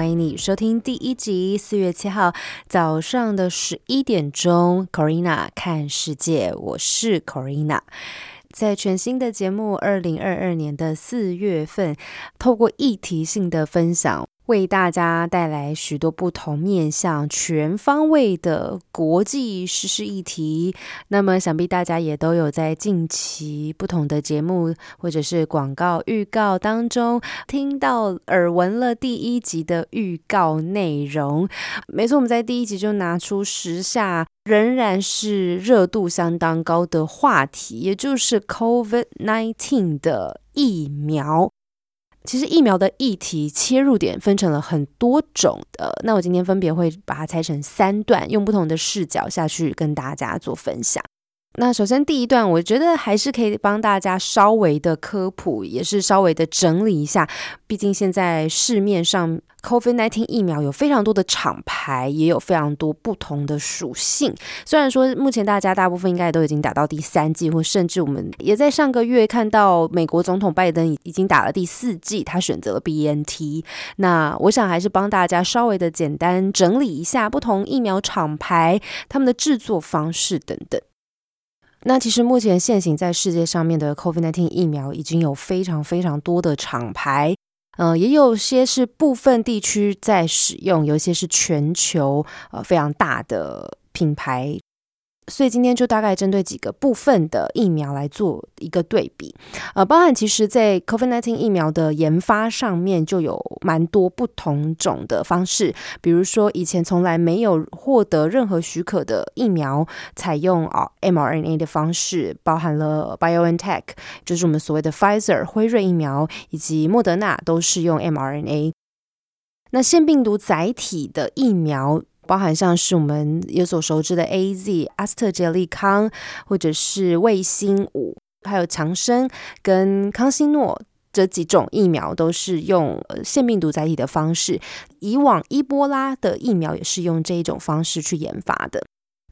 欢迎你收听第一集，四月七号早上的十一点钟，Corina 看世界，我是 Corina，在全新的节目二零二二年的四月份，透过议题性的分享。为大家带来许多不同面向、全方位的国际时事议题。那么，想必大家也都有在近期不同的节目或者是广告预告当中听到耳闻了第一集的预告内容。没错，我们在第一集就拿出时下仍然是热度相当高的话题，也就是 COVID nineteen 的疫苗。其实疫苗的议题切入点分成了很多种的，那我今天分别会把它拆成三段，用不同的视角下去跟大家做分享。那首先第一段，我觉得还是可以帮大家稍微的科普，也是稍微的整理一下。毕竟现在市面上 COVID-19 疫苗有非常多的厂牌，也有非常多不同的属性。虽然说目前大家大部分应该都已经打到第三剂，或甚至我们也在上个月看到美国总统拜登已经打了第四剂，他选择了 BNT。那我想还是帮大家稍微的简单整理一下不同疫苗厂牌他们的制作方式等等。那其实目前现行在世界上面的 COVID-19 疫苗已经有非常非常多的厂牌，呃，也有些是部分地区在使用，有一些是全球呃非常大的品牌。所以今天就大概针对几个部分的疫苗来做一个对比，呃，包含其实在 COVID-19 疫苗的研发上面就有蛮多不同种的方式，比如说以前从来没有获得任何许可的疫苗，采用啊 mRNA 的方式，包含了 BioNTech，就是我们所谓的 Pfizer 辉瑞疫苗，以及莫德纳都是用 mRNA。那腺病毒载体的疫苗。包含像是我们有所熟知的 A Z、阿斯特捷利康，或者是卫星五，还有强生跟康希诺这几种疫苗，都是用腺病毒载体的方式。以往伊波拉的疫苗也是用这一种方式去研发的。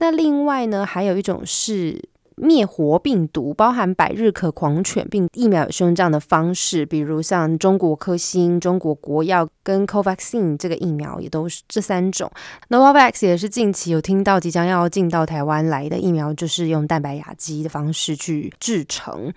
那另外呢，还有一种是。灭活病毒包含百日咳狂犬病疫苗，也是用这样的方式，比如像中国科兴、中国国药跟 Covaxin 这个疫苗也都是这三种。Novavax 也是近期有听到即将要进到台湾来的疫苗，就是用蛋白亚基的方式去制成。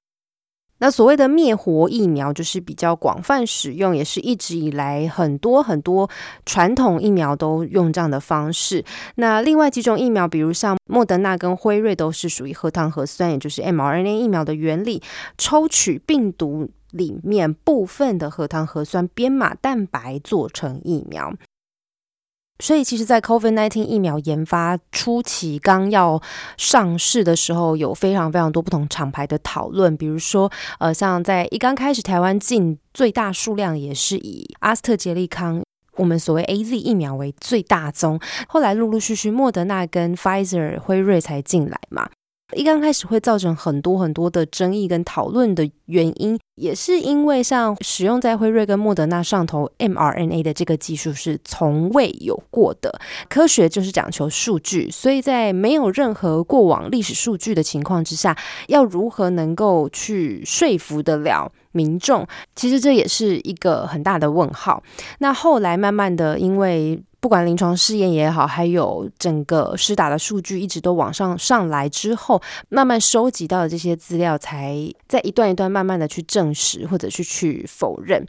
那所谓的灭活疫苗，就是比较广泛使用，也是一直以来很多很多传统疫苗都用这样的方式。那另外几种疫苗，比如像莫德纳跟辉瑞，都是属于核糖核酸，也就是 mRNA 疫苗的原理，抽取病毒里面部分的核糖核酸编码蛋白做成疫苗。所以，其实，在 COVID nineteen 疫苗研发初期，刚要上市的时候，有非常非常多不同厂牌的讨论。比如说，呃，像在一刚开始，台湾进最大数量也是以阿斯特捷利康，我们所谓 A Z 疫苗为最大宗。后来陆陆续续，莫德纳跟 Pfizer 辉瑞才进来嘛。一刚开始会造成很多很多的争议跟讨论的原因，也是因为像使用在辉瑞跟莫德纳上头 mRNA 的这个技术是从未有过的。科学就是讲求数据，所以在没有任何过往历史数据的情况之下，要如何能够去说服得了民众？其实这也是一个很大的问号。那后来慢慢的，因为不管临床试验也好，还有整个施打的数据一直都往上上来之后，慢慢收集到的这些资料，才在一段一段慢慢的去证实或者去去否认。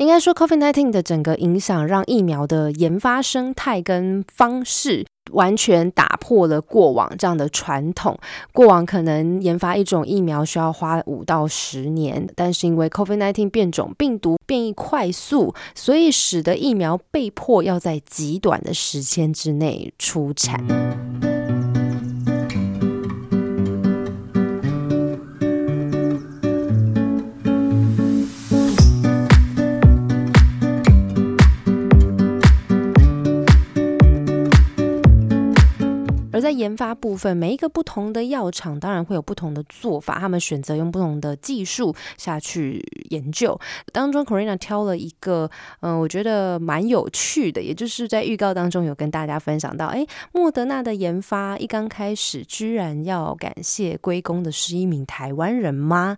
应该说，COVID-19 的整个影响，让疫苗的研发生态跟方式。完全打破了过往这样的传统。过往可能研发一种疫苗需要花五到十年，但是因为 COVID-19 变种病毒变异快速，所以使得疫苗被迫要在极短的时间之内出产。在研发部分，每一个不同的药厂当然会有不同的做法，他们选择用不同的技术下去研究。当中，Corina 挑了一个，嗯，我觉得蛮有趣的，也就是在预告当中有跟大家分享到，哎，莫德纳的研发一刚开始，居然要感谢归功的是一名台湾人吗？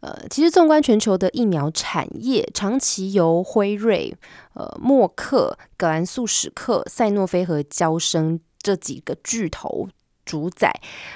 呃，其实纵观全球的疫苗产业，长期由辉瑞、呃默克、格兰素史克、赛诺菲和交生这几个巨头。主宰，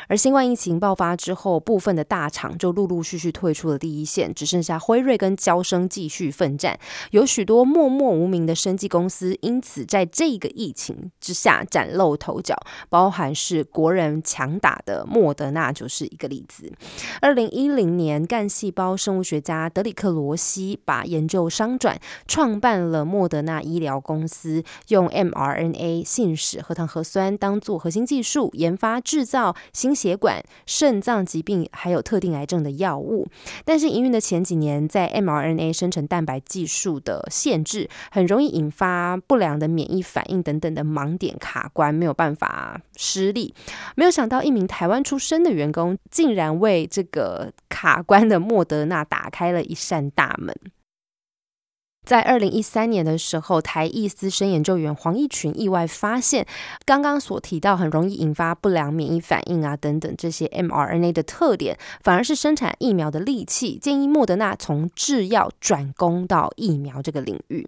而新冠疫情爆发之后，部分的大厂就陆陆续续退出了第一线，只剩下辉瑞跟交生继续奋战。有许多默默无名的生技公司，因此在这个疫情之下崭露头角，包含是国人强打的莫德纳就是一个例子。二零一零年，干细胞生物学家德里克罗西把研究商转，创办了莫德纳医疗公司，用 mRNA 信使核糖核酸当做核心技术研发。制造心血管、肾脏疾病还有特定癌症的药物，但是营运的前几年，在 mRNA 生成蛋白技术的限制，很容易引发不良的免疫反应等等的盲点卡关，没有办法施力。没有想到，一名台湾出生的员工，竟然为这个卡关的莫德纳打开了一扇大门。在二零一三年的时候，台艺资深研究员黄义群意外发现，刚刚所提到很容易引发不良免疫反应啊等等这些 mRNA 的特点，反而是生产疫苗的利器。建议莫德纳从制药转攻到疫苗这个领域。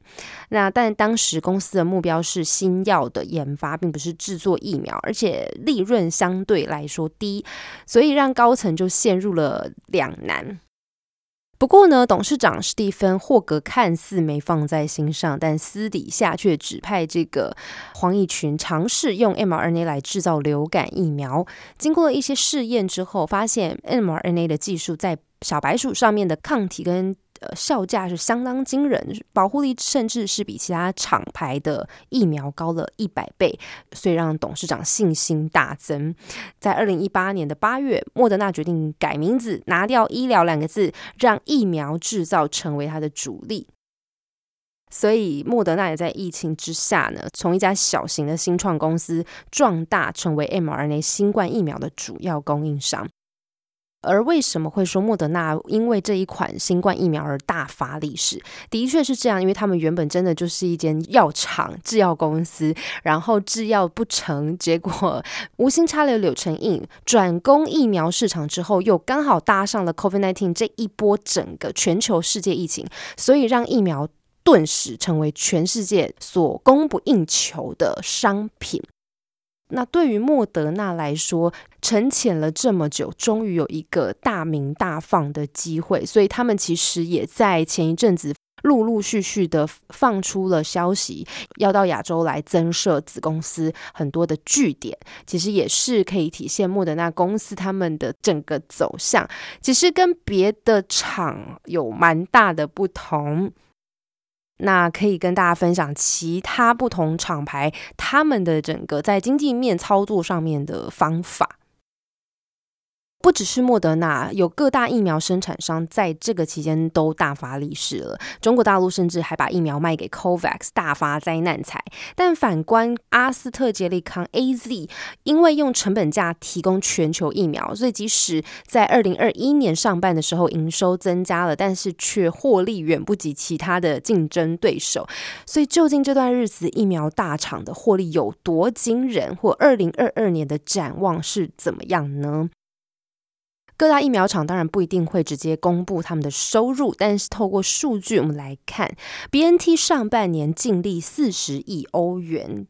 那但当时公司的目标是新药的研发，并不是制作疫苗，而且利润相对来说低，所以让高层就陷入了两难。不过呢，董事长史蒂芬霍格看似没放在心上，但私底下却指派这个黄奕群尝试用 mRNA 来制造流感疫苗。经过一些试验之后，发现 mRNA 的技术在小白鼠上面的抗体跟呃，效价是相当惊人，保护力甚至是比其他厂牌的疫苗高了一百倍，所以让董事长信心大增。在二零一八年的八月，莫德纳决定改名字，拿掉“医疗”两个字，让疫苗制造成为它的主力。所以，莫德纳也在疫情之下呢，从一家小型的新创公司壮大，成为 mRNA 新冠疫苗的主要供应商。而为什么会说莫德纳因为这一款新冠疫苗而大发利市？的确是这样，因为他们原本真的就是一间药厂、制药公司，然后制药不成，结果无心插柳柳成荫，转攻疫苗市场之后，又刚好搭上了 COVID-19 这一波整个全球世界疫情，所以让疫苗顿时成为全世界所供不应求的商品。那对于莫德纳来说，沉潜了这么久，终于有一个大名大放的机会，所以他们其实也在前一阵子陆陆续续的放出了消息，要到亚洲来增设子公司，很多的据点，其实也是可以体现莫德纳公司他们的整个走向，其实跟别的厂有蛮大的不同。那可以跟大家分享其他不同厂牌他们的整个在经济面操作上面的方法。不只是莫德纳，有各大疫苗生产商在这个期间都大发利市了。中国大陆甚至还把疫苗卖给 COVAX，大发灾难财。但反观阿斯特捷利康 （AZ），因为用成本价提供全球疫苗，所以即使在二零二一年上半的时候营收增加了，但是却获利远不及其他的竞争对手。所以究竟这段日子疫苗大厂的获利有多惊人，或二零二二年的展望是怎么样呢？各大疫苗厂当然不一定会直接公布他们的收入，但是透过数据我们来看，B N T 上半年净利四十亿欧元。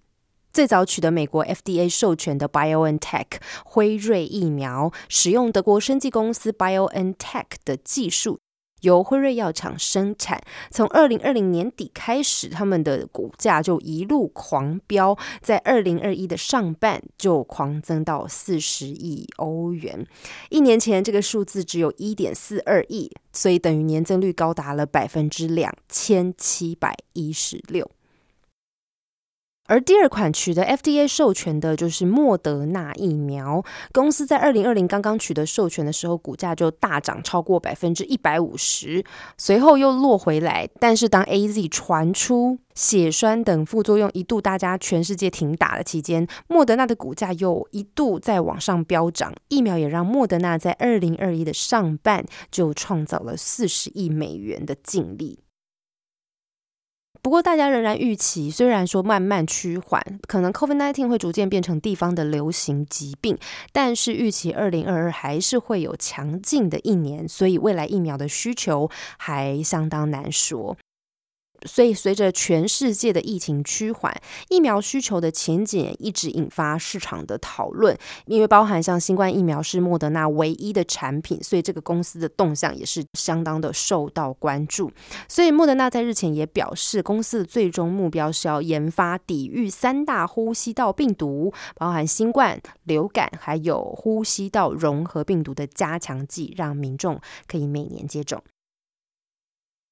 最早取得美国 F D A 授权的 BioNTech 辉瑞疫苗，使用德国生技公司 BioNTech 的技术。由辉瑞药厂生产，从二零二零年底开始，他们的股价就一路狂飙，在二零二一的上半就狂增到四十亿欧元。一年前这个数字只有一点四二亿，所以等于年增率高达了百分之两千七百一十六。而第二款取得 FDA 授权的就是莫德纳疫苗，公司在二零二零刚刚取得授权的时候，股价就大涨超过百分之一百五十，随后又落回来。但是当 AZ 传出血栓等副作用一度大家全世界停打的期间，莫德纳的股价又一度在往上飙涨。疫苗也让莫德纳在二零二一的上半就创造了四十亿美元的净利。不过，大家仍然预期，虽然说慢慢趋缓，可能 COVID-19 会逐渐变成地方的流行疾病，但是预期二零二二还是会有强劲的一年，所以未来疫苗的需求还相当难说。所以，随着全世界的疫情趋缓，疫苗需求的前景一直引发市场的讨论。因为包含像新冠疫苗是莫德纳唯一的产品，所以这个公司的动向也是相当的受到关注。所以，莫德纳在日前也表示，公司的最终目标是要研发抵御三大呼吸道病毒，包含新冠、流感还有呼吸道融合病毒的加强剂，让民众可以每年接种。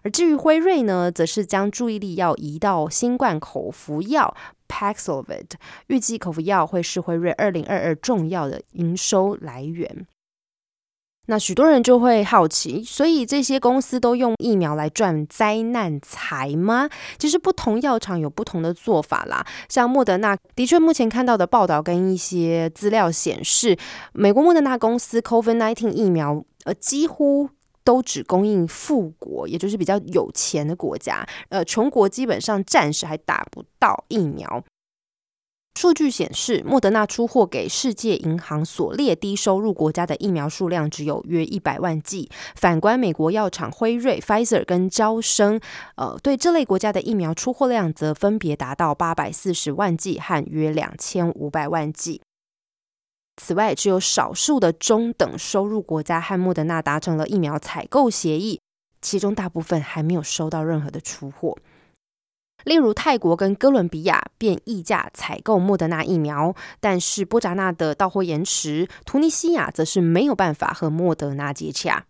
而至于辉瑞呢，则是将注意力要移到新冠口服药 Paxlovid，预计口服药会是辉瑞二零二二重要的营收来源。那许多人就会好奇，所以这些公司都用疫苗来赚灾难财吗？其实不同药厂有不同的做法啦。像莫德纳，的确目前看到的报道跟一些资料显示，美国莫德纳公司 COVID-19 疫苗，呃，几乎。都只供应富国，也就是比较有钱的国家。呃，穷国基本上暂时还打不到疫苗。数据显示，莫德纳出货给世界银行所列低收入国家的疫苗数量只有约一百万剂。反观美国药厂辉瑞 （Pfizer） 跟交生，呃，对这类国家的疫苗出货量则分别达到八百四十万剂和约两千五百万剂。此外，只有少数的中等收入国家和莫德纳达成了疫苗采购协议，其中大部分还没有收到任何的出货。例如，泰国跟哥伦比亚便溢价采购莫德纳疫苗，但是波扎纳的到货延迟，图尼西亚则是没有办法和莫德纳接洽。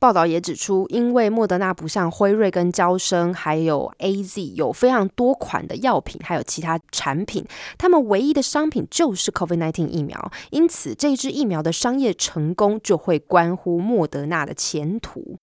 报道也指出，因为莫德纳不像辉瑞跟交生还有 A Z 有非常多款的药品，还有其他产品，他们唯一的商品就是 COVID-19 疫苗，因此这支疫苗的商业成功就会关乎莫德纳的前途。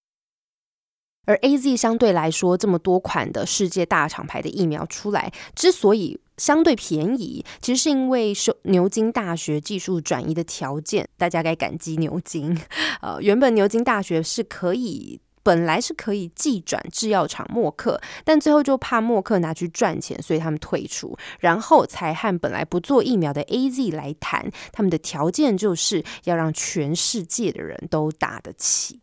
而 A Z 相对来说这么多款的世界大厂牌的疫苗出来，之所以相对便宜，其实是因为受牛津大学技术转移的条件，大家该感激牛津。呃，原本牛津大学是可以，本来是可以寄转制药厂默克，但最后就怕默克拿去赚钱，所以他们退出，然后才和本来不做疫苗的 A Z 来谈，他们的条件就是要让全世界的人都打得起。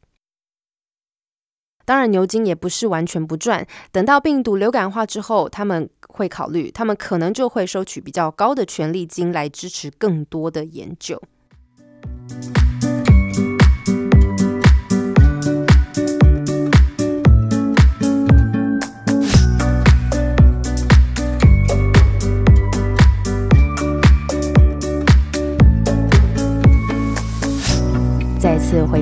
当然，牛津也不是完全不赚。等到病毒流感化之后，他们会考虑，他们可能就会收取比较高的权利金来支持更多的研究。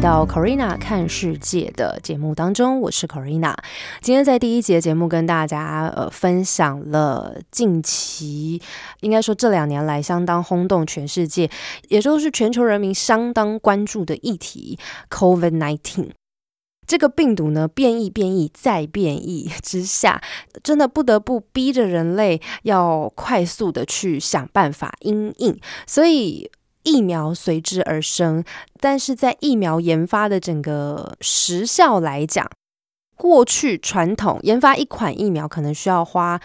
到 Corina 看世界的节目当中，我是 Corina。今天在第一节节目跟大家呃分享了近期应该说这两年来相当轰动全世界，也就是全球人民相当关注的议题 COVID-19。这个病毒呢变异、变异再变异之下，真的不得不逼着人类要快速的去想办法应应，所以。疫苗随之而生，但是在疫苗研发的整个时效来讲，过去传统研发一款疫苗可能需要花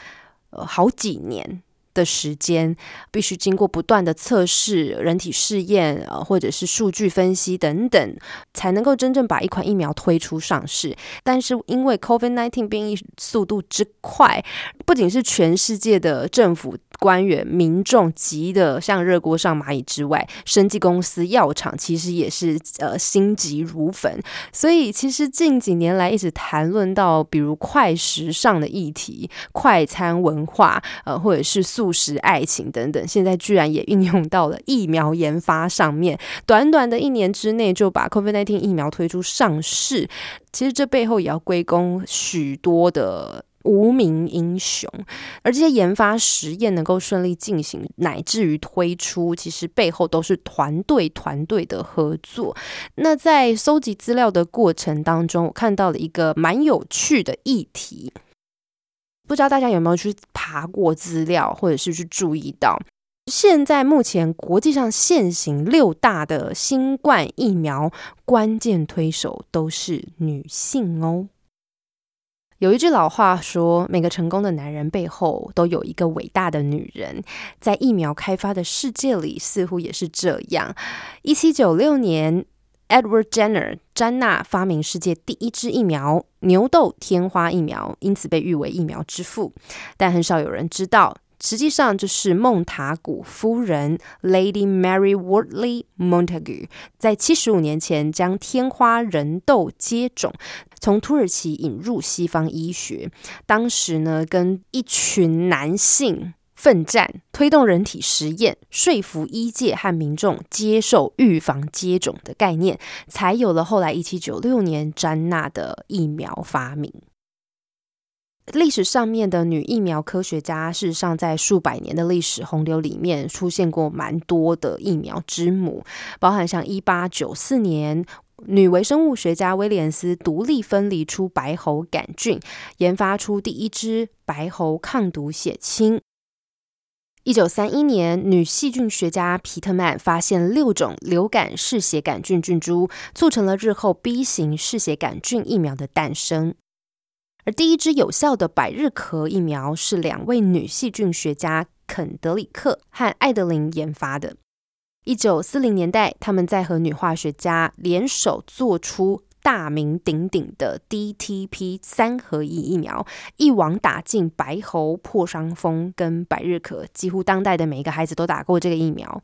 呃好几年。的时间必须经过不断的测试、人体试验，呃，或者是数据分析等等，才能够真正把一款疫苗推出上市。但是因为 COVID-19 变异速度之快，不仅是全世界的政府官员、民众急得像热锅上蚂蚁之外，生技公司、药厂其实也是呃心急如焚。所以其实近几年来一直谈论到，比如快时尚的议题、快餐文化，呃，或者是速。素食爱情等等，现在居然也运用到了疫苗研发上面。短短的一年之内，就把 COVID-19 疫苗推出上市。其实这背后也要归功许多的无名英雄。而这些研发实验能够顺利进行，乃至于推出，其实背后都是团队团队的合作。那在搜集资料的过程当中，我看到了一个蛮有趣的议题，不知道大家有没有去爬过资料，或者是去注意到。现在目前国际上现行六大的新冠疫苗关键推手都是女性哦。有一句老话说，每个成功的男人背后都有一个伟大的女人。在疫苗开发的世界里，似乎也是这样。一七九六年，Edward Jenner 詹娜发明世界第一支疫苗——牛痘天花疫苗，因此被誉为疫苗之父。但很少有人知道。实际上，就是孟塔古夫人 （Lady Mary Wortley Montagu） 在七十五年前将天花人痘接种从土耳其引入西方医学。当时呢，跟一群男性奋战，推动人体实验，说服医界和民众接受预防接种的概念，才有了后来一七九六年詹娜的疫苗发明。历史上面的女疫苗科学家，事实上在数百年的历史洪流里面出现过蛮多的疫苗之母，包含像一八九四年，女微生物学家威廉斯独立分离出白喉杆菌，研发出第一支白喉抗毒血清；一九三一年，女细菌学家皮特曼发现六种流感嗜血杆菌菌株，促成了日后 B 型嗜血杆菌疫苗的诞生。而第一支有效的百日咳疫苗是两位女细菌学家肯德里克和艾德琳研发的。一九四零年代，他们在和女化学家联手做出大名鼎鼎的 DTP 三合一疫苗，一网打尽白喉、破伤风跟百日咳，几乎当代的每一个孩子都打过这个疫苗。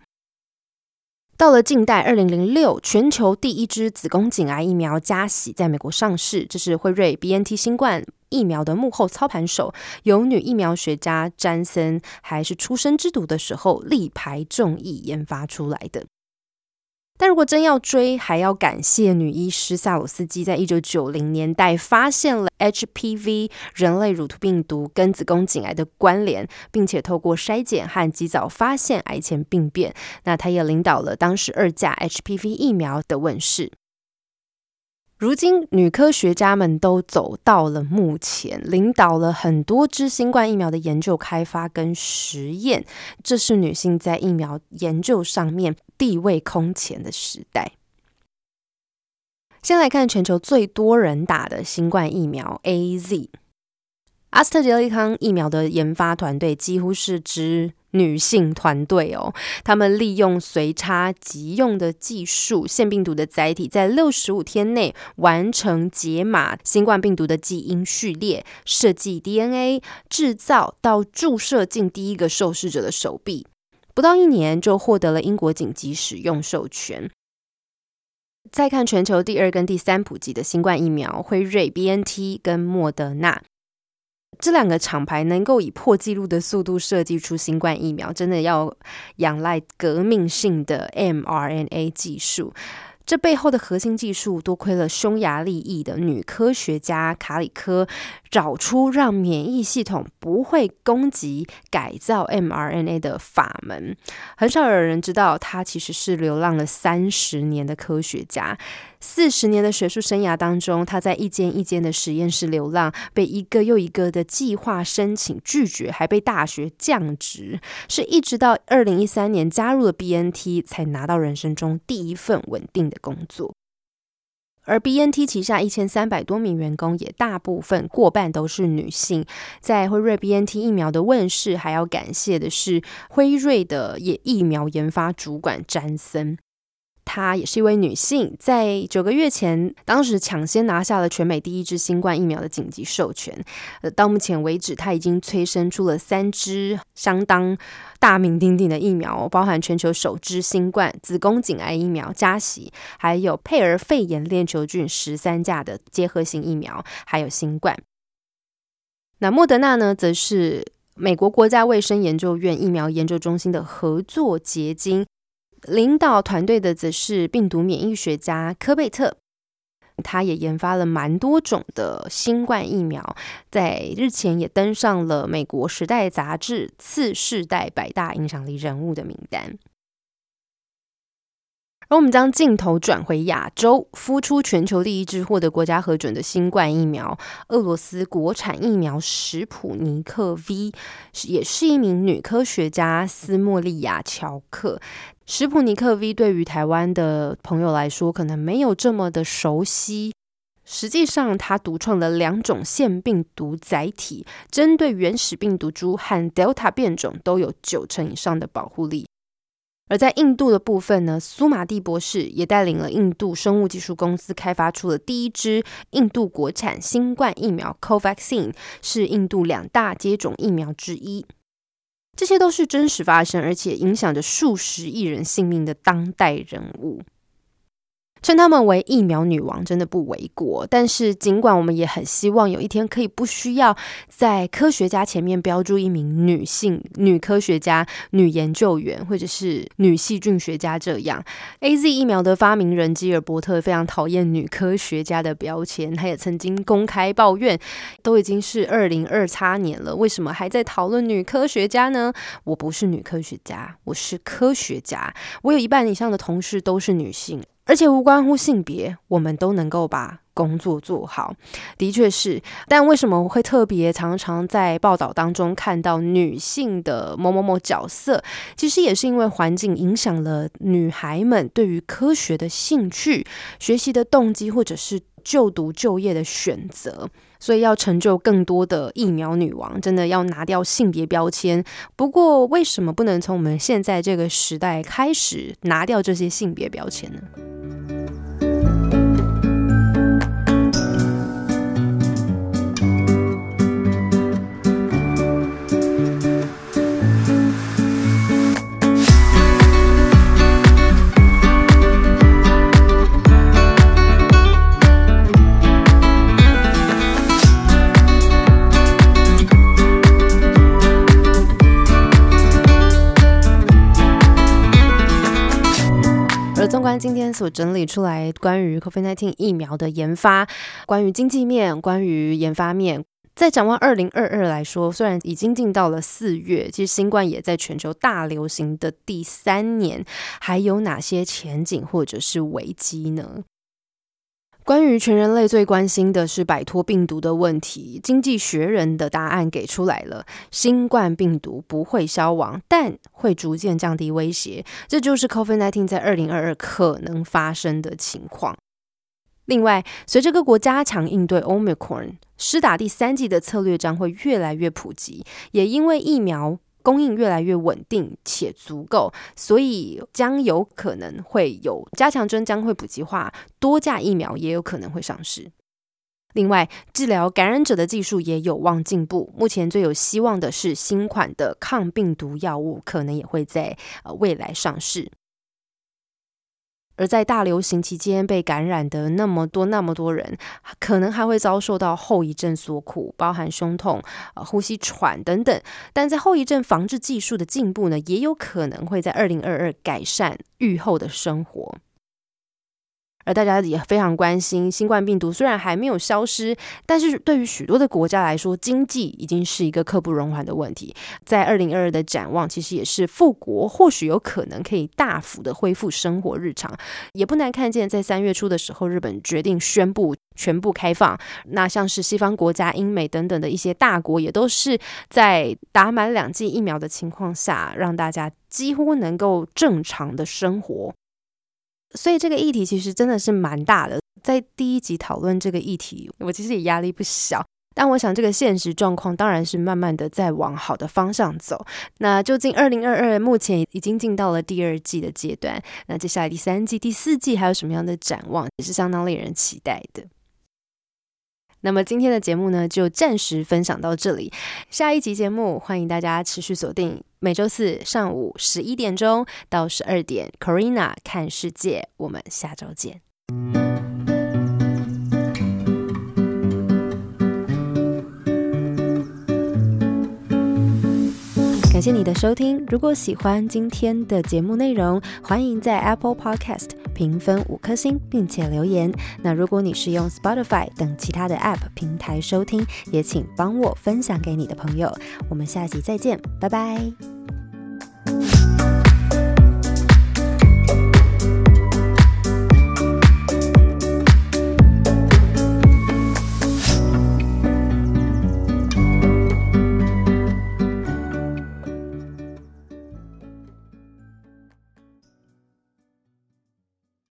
到了近代，二零零六，全球第一支子宫颈癌疫苗加喜在美国上市。这是辉瑞 BNT 新冠疫苗的幕后操盘手，由女疫苗学家詹森还是出生之犊的时候力排众议研发出来的。但如果真要追，还要感谢女医师萨鲁斯基，在一九九零年代发现了 HPV 人类乳头病毒跟子宫颈癌的关联，并且透过筛检和及早发现癌前病变。那她也领导了当时二价 HPV 疫苗的问世。如今，女科学家们都走到了目前，领导了很多支新冠疫苗的研究开发跟实验。这是女性在疫苗研究上面地位空前的时代。先来看全球最多人打的新冠疫苗 A Z，阿斯特捷利康疫苗的研发团队几乎是支。女性团队哦，他们利用随插即用的技术，腺病毒的载体在六十五天内完成解码新冠病毒的基因序列，设计 DNA，制造到注射进第一个受试者的手臂，不到一年就获得了英国紧急使用授权。再看全球第二跟第三普及的新冠疫苗，辉瑞 BNT 跟莫德纳。这两个厂牌能够以破纪录的速度设计出新冠疫苗，真的要仰赖革命性的 mRNA 技术。这背后的核心技术，多亏了匈牙利裔的女科学家卡里科找出让免疫系统不会攻击改造 mRNA 的法门。很少有人知道，她其实是流浪了三十年的科学家。四十年的学术生涯当中，他在一间一间的实验室流浪，被一个又一个的计划申请拒绝，还被大学降职，是一直到二零一三年加入了 BNT，才拿到人生中第一份稳定的工作。而 BNT 旗下一千三百多名员工，也大部分过半都是女性。在辉瑞 BNT 疫苗的问世，还要感谢的是辉瑞的疫苗研发主管詹森。她也是一位女性，在九个月前，当时抢先拿下了全美第一支新冠疫苗的紧急授权。呃，到目前为止，她已经催生出了三支相当大名鼎鼎的疫苗，包含全球首支新冠子宫颈癌疫苗加喜，还有佩儿肺炎链球菌十三价的结合型疫苗，还有新冠。那莫德纳呢，则是美国国家卫生研究院疫苗研究中心的合作结晶。领导团队的则是病毒免疫学家科贝特。他也研发了蛮多种的新冠疫苗，在日前也登上了美国《时代》杂志次世代百大影响力人物的名单。而我们将镜头转回亚洲，孵出全球第一支获得国家核准的新冠疫苗——俄罗斯国产疫苗史普尼克 V，也是一名女科学家斯莫利亚乔克。史普尼克 V 对于台湾的朋友来说，可能没有这么的熟悉。实际上，它独创了两种腺病毒载体，针对原始病毒株和 Delta 变种都有九成以上的保护力。而在印度的部分呢，苏马蒂博士也带领了印度生物技术公司开发出了第一支印度国产新冠疫苗，COVAXINE 是印度两大接种疫苗之一。这些都是真实发生，而且影响着数十亿人性命的当代人物。称他们为疫苗女王真的不为过，但是尽管我们也很希望有一天可以不需要在科学家前面标注一名女性女科学家、女研究员或者是女细菌学家这样。A Z 疫苗的发明人基尔伯特非常讨厌女科学家的标签，他也曾经公开抱怨：都已经是二零二叉年了，为什么还在讨论女科学家呢？我不是女科学家，我是科学家，我有一半以上的同事都是女性。而且无关乎性别，我们都能够把工作做好，的确是。但为什么会特别常常在报道当中看到女性的某某某角色？其实也是因为环境影响了女孩们对于科学的兴趣、学习的动机，或者是就读就业的选择。所以要成就更多的疫苗女王，真的要拿掉性别标签。不过，为什么不能从我们现在这个时代开始拿掉这些性别标签呢？纵观今天所整理出来关于 COVID-19 疫苗的研发，关于经济面，关于研发面，在展望二零二二来说，虽然已经进到了四月，其实新冠也在全球大流行的第三年，还有哪些前景或者是危机呢？关于全人类最关心的是摆脱病毒的问题，《经济学人》的答案给出来了：新冠病毒不会消亡，但会逐渐降低威胁。这就是 COVID-19 在二零二二可能发生的情况。另外，随着各国加强应对 Omicron，施打第三剂的策略将会越来越普及，也因为疫苗。供应越来越稳定且足够，所以将有可能会有加强针将会普及化，多价疫苗也有可能会上市。另外，治疗感染者的技术也有望进步。目前最有希望的是新款的抗病毒药物，可能也会在呃未来上市。而在大流行期间被感染的那么多那么多人，可能还会遭受到后遗症所苦，包含胸痛、呃呼吸喘等等。但在后遗症防治技术的进步呢，也有可能会在二零二二改善愈后的生活。大家也非常关心，新冠病毒虽然还没有消失，但是对于许多的国家来说，经济已经是一个刻不容缓的问题。在二零二二的展望，其实也是复国，或许有可能可以大幅的恢复生活日常。也不难看见，在三月初的时候，日本决定宣布全部开放。那像是西方国家、英美等等的一些大国，也都是在打满两剂疫苗的情况下，让大家几乎能够正常的生活。所以这个议题其实真的是蛮大的。在第一集讨论这个议题，我其实也压力不小。但我想，这个现实状况当然是慢慢的在往好的方向走。那究竟二零二二目前已经进到了第二季的阶段，那接下来第三季、第四季还有什么样的展望，也是相当令人期待的。那么今天的节目呢，就暂时分享到这里。下一集节目，欢迎大家持续锁定每周四上午十一点钟到十二点，Corina 看世界。我们下周见。感谢你的收听。如果喜欢今天的节目内容，欢迎在 Apple Podcast。评分五颗星，并且留言。那如果你是用 Spotify 等其他的 App 平台收听，也请帮我分享给你的朋友。我们下集再见，拜拜。